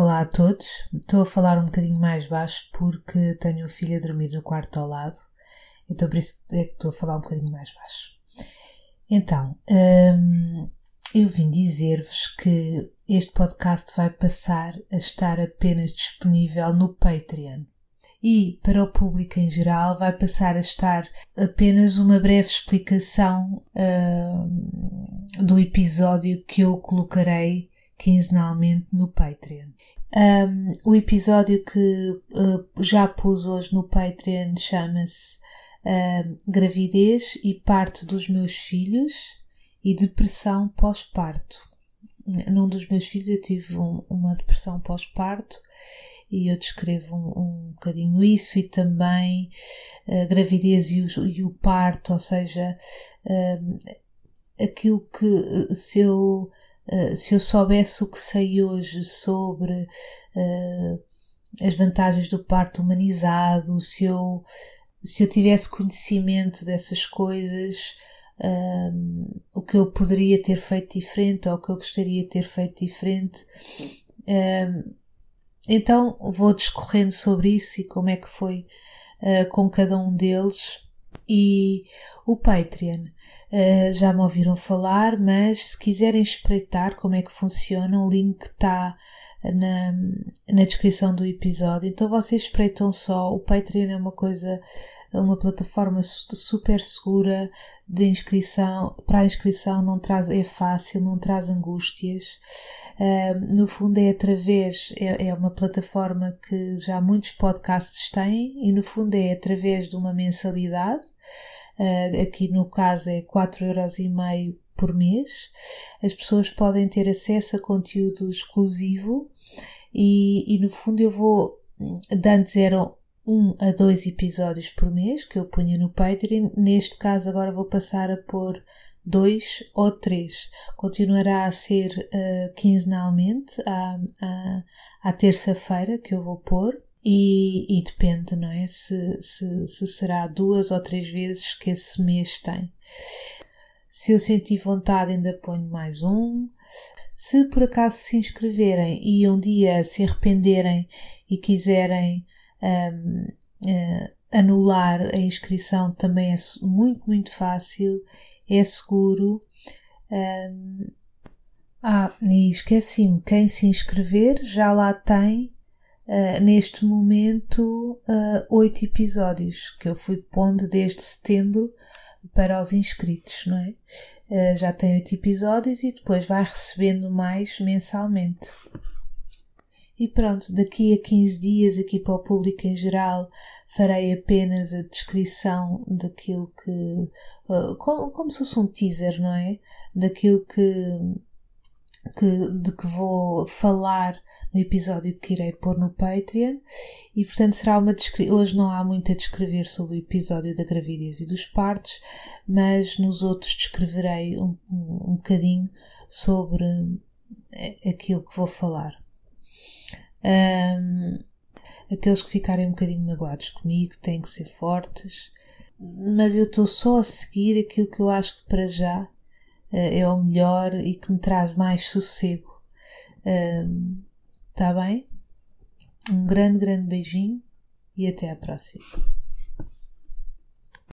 Olá a todos. Estou a falar um bocadinho mais baixo porque tenho a filha a dormir no quarto ao lado, então por isso é que estou a falar um bocadinho mais baixo. Então, hum, eu vim dizer-vos que este podcast vai passar a estar apenas disponível no Patreon. E para o público em geral vai passar a estar apenas uma breve explicação hum, do episódio que eu colocarei quinzenalmente no Patreon. Um, o episódio que uh, já pus hoje no Patreon chama-se uh, Gravidez e parte dos meus filhos e depressão pós-parto. Num dos meus filhos eu tive um, uma depressão pós-parto e eu descrevo um, um bocadinho isso e também a gravidez e o, e o parto, ou seja, aquilo que se eu eh, se eu soubesse o que sei hoje sobre uh, as vantagens do parto humanizado, se eu, se eu tivesse conhecimento dessas coisas, um, eh, o que eu poderia ter feito diferente ou o que eu gostaria de ter feito diferente. Um, então vou discorrendo sobre isso e como é que foi uh, com cada um deles. E o Patreon Uh, já me ouviram falar, mas se quiserem espreitar como é que funciona, o link está na, na descrição do episódio. Então vocês espreitam só. O Patreon é uma coisa, uma plataforma super segura de inscrição. Para a inscrição não traz, é fácil, não traz angústias. Uh, no fundo é através, é, é uma plataforma que já muitos podcasts têm e no fundo é através de uma mensalidade uh, aqui no caso é 4,5€ por mês. As pessoas podem ter acesso a conteúdo exclusivo e, e no fundo eu vou, de antes eram um a dois episódios por mês que eu punha no Patreon, neste caso agora vou passar a pôr dois ou três. Continuará a ser uh, quinzenalmente, à, à, à terça-feira que eu vou pôr. E, e, depende, não é? Se, se, se, será duas ou três vezes que esse mês tem. Se eu sentir vontade, ainda ponho mais um. Se por acaso se inscreverem e um dia se arrependerem e quiserem um, uh, eh, anular a inscrição, também é muito, muito fácil, é seguro. Um, ah, e esqueci-me, quem se inscrever já lá tem uh, neste momento uh, oito episódios que eu fui pondo desde setembro para os inscritos, não é? Uh, já tem oito episódios e depois vai recebendo mais mensalmente. E pronto, daqui a 15 dias, aqui para o público em geral, farei apenas a descrição daquilo que. Uh, como, como se fosse um teaser, não é? Daquilo que, que, de que vou falar no episódio que irei pôr no Patreon e portanto será uma hoje não há muito a descrever sobre o episódio da gravidez e dos partos, mas nos outros descreverei um, um, um bocadinho sobre eh, aquilo que vou falar. Um, aqueles que ficarem um bocadinho magoados comigo têm que ser fortes, mas eu estou só a seguir aquilo que eu acho que para já é o melhor e que me traz mais sossego. Um, Tá bem? Um grande, grande beijinho e até a próxima.